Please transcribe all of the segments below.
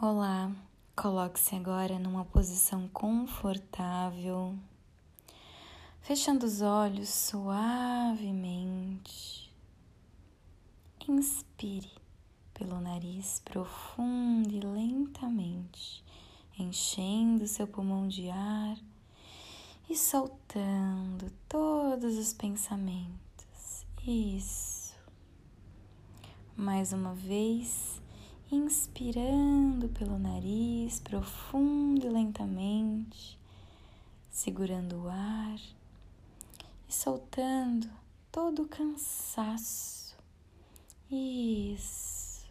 Olá, coloque-se agora numa posição confortável, fechando os olhos suavemente. Inspire pelo nariz profundo e lentamente, enchendo seu pulmão de ar e soltando todos os pensamentos. Isso. Mais uma vez inspirando pelo nariz profundo e lentamente, segurando o ar e soltando todo o cansaço. Isso.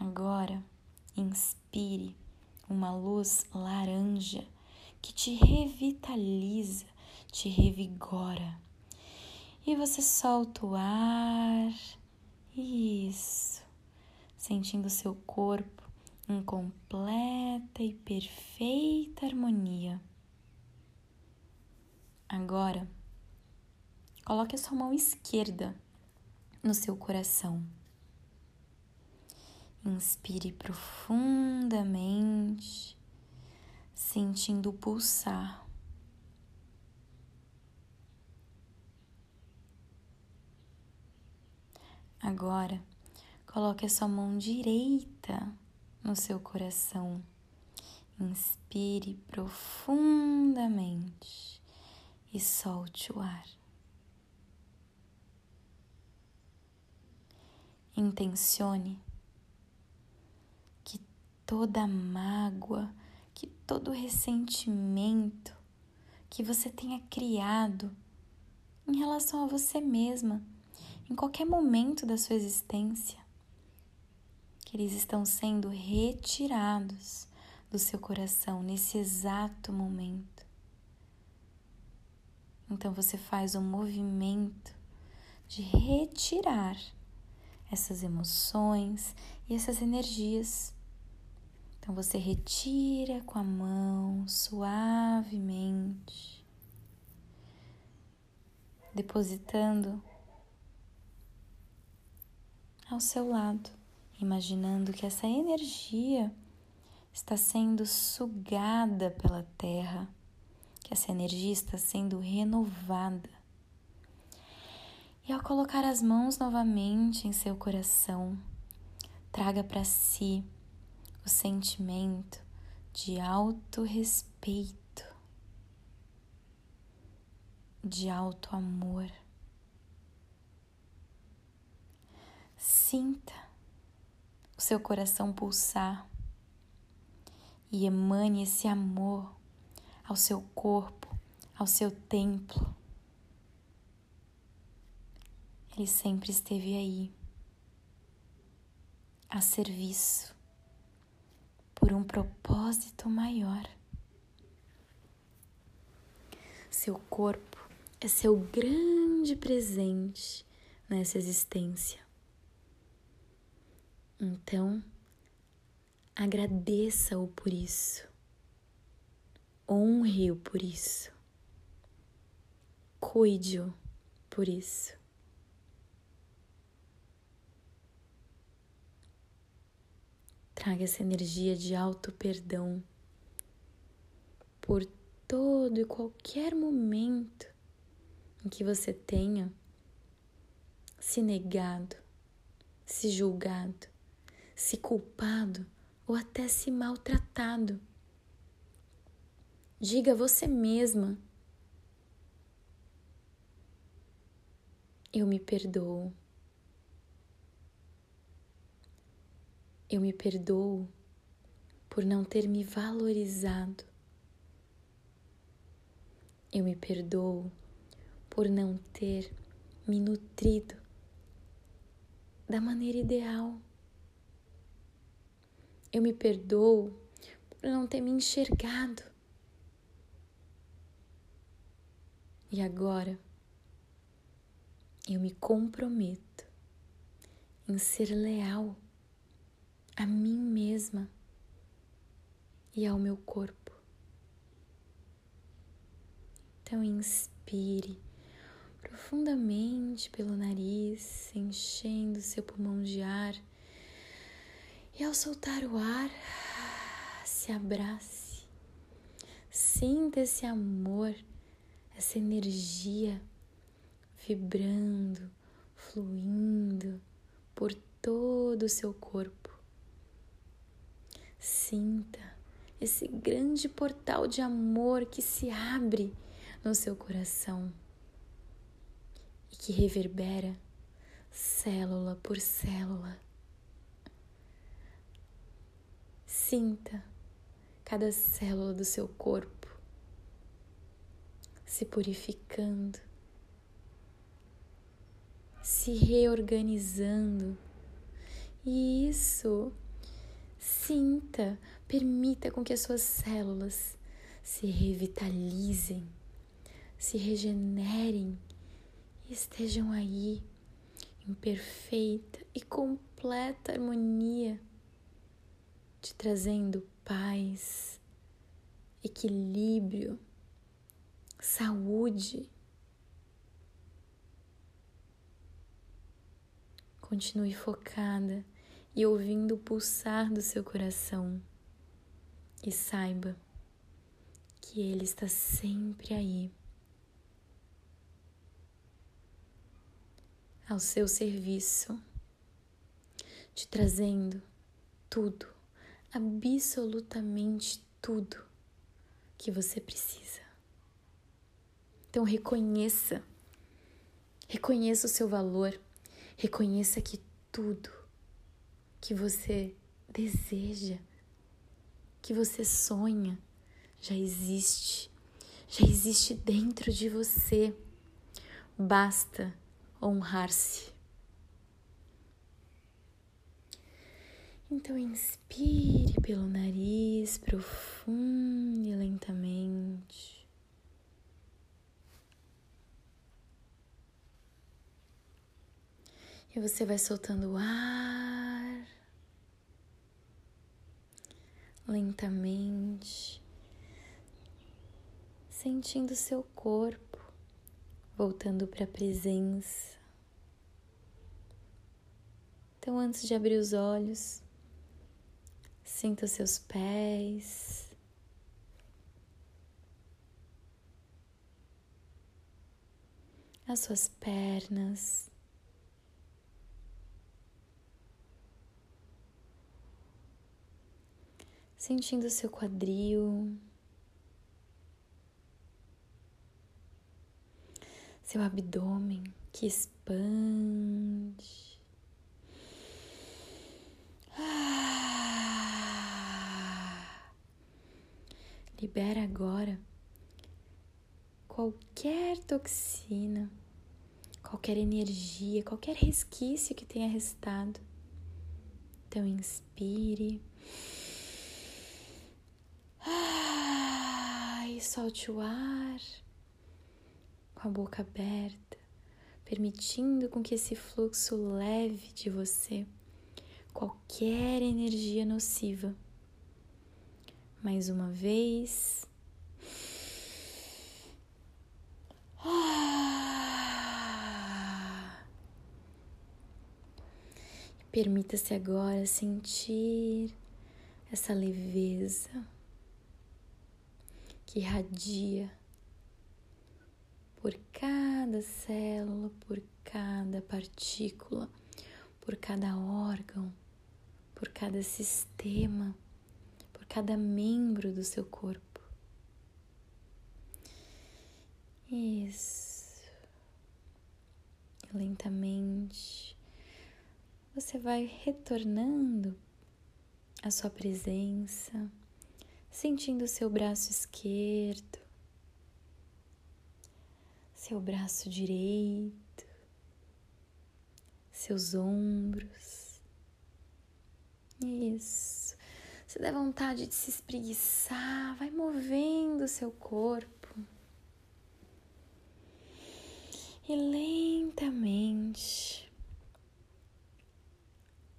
Agora, inspire uma luz laranja que te revitaliza, te revigora. E você solta o ar isso. Sentindo seu corpo em completa e perfeita harmonia. Agora, coloque a sua mão esquerda no seu coração. Inspire profundamente, sentindo pulsar Agora, coloque a sua mão direita no seu coração. Inspire profundamente e solte o ar. Intencione que toda mágoa, que todo ressentimento que você tenha criado em relação a você mesma em qualquer momento da sua existência, que eles estão sendo retirados do seu coração nesse exato momento. Então você faz um movimento de retirar essas emoções e essas energias. Então você retira com a mão suavemente, depositando ao seu lado, imaginando que essa energia está sendo sugada pela terra, que essa energia está sendo renovada. E ao colocar as mãos novamente em seu coração, traga para si o sentimento de alto respeito, de alto amor. Sinta o seu coração pulsar e emane esse amor ao seu corpo, ao seu templo. Ele sempre esteve aí, a serviço, por um propósito maior. Seu corpo é seu grande presente nessa existência. Então, agradeça-o por isso, honre-o por isso, cuide-o por isso. Traga essa energia de alto perdão por todo e qualquer momento em que você tenha se negado, se julgado, se culpado ou até se maltratado. Diga a você mesma: Eu me perdoo. Eu me perdoo por não ter me valorizado. Eu me perdoo por não ter me nutrido da maneira ideal. Eu me perdoo por não ter me enxergado. E agora eu me comprometo em ser leal a mim mesma e ao meu corpo. Então inspire profundamente pelo nariz, enchendo seu pulmão de ar E ao soltar o ar, se abrace. Sinta esse amor, essa energia vibrando, fluindo por todo o seu corpo. Sinta esse grande portal de amor que se abre no seu coração e que reverbera célula por célula. Sinta cada célula do seu corpo se purificando, se reorganizando. E isso, sinta, permita com que as suas células se revitalizem, se regenerem e estejam aí em perfeita e completa harmonia, te trazendo paz, equilíbrio, saúde. Continue focada e ouvindo o pulsar do seu coração. E saiba que ele está sempre aí. Ao seu serviço, te trazendo tudo, absolutamente tudo que você precisa. Então reconheça, reconheça o seu valor, reconheça que tudo que você deseja, que você sonha, já existe, já existe dentro de você. Basta honrar-se. Então, inspire pelo nariz profundo e lentamente. E você vai soltando o ar lentamente, sentindo seu corpo voltando para a presença. Então, antes de abrir os olhos, sinta os seus pés. As suas pernas. Sentindo o seu quadril. seu abdômen que expande. Libera agora qualquer toxina, qualquer energia, qualquer resquício que tenha restado. Então, inspire. Ah, e solte o ar com a boca aberta, permitindo com que esse fluxo leve de você qualquer energia nociva. Mais uma vez. Permita-se agora sentir essa leveza que irradia por cada célula, por cada partícula, por cada órgão, por cada sistema, cada membro do seu corpo. Isso. Lentamente você vai retornando à sua presença, sentindo seu braço esquerdo, seu braço direito, seus ombros. Isso. Se der vontade de se espreguiçar, vai movendo o seu corpo. E lentamente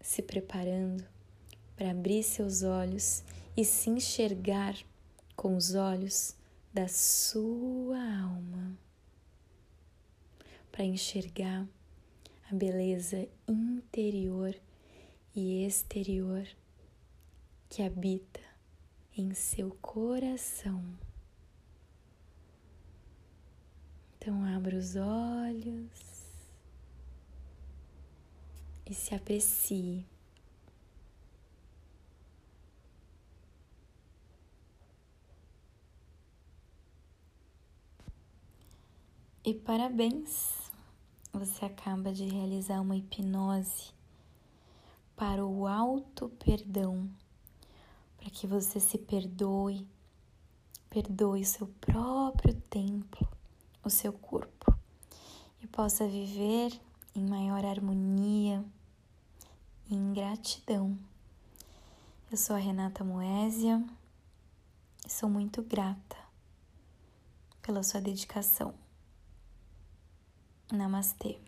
se preparando para abrir seus olhos e se enxergar com os olhos da sua alma para enxergar a beleza interior e exterior que habita em seu coração. Então, abra os olhos e se aprecie. E parabéns! Você acaba de realizar uma hipnose para o auto perdão, para que você se perdoe, perdoe o seu próprio templo, o seu corpo e possa viver em maior harmonia e em gratidão. Eu sou a Renata Moésia e sou muito grata pela sua dedicação. Namastê.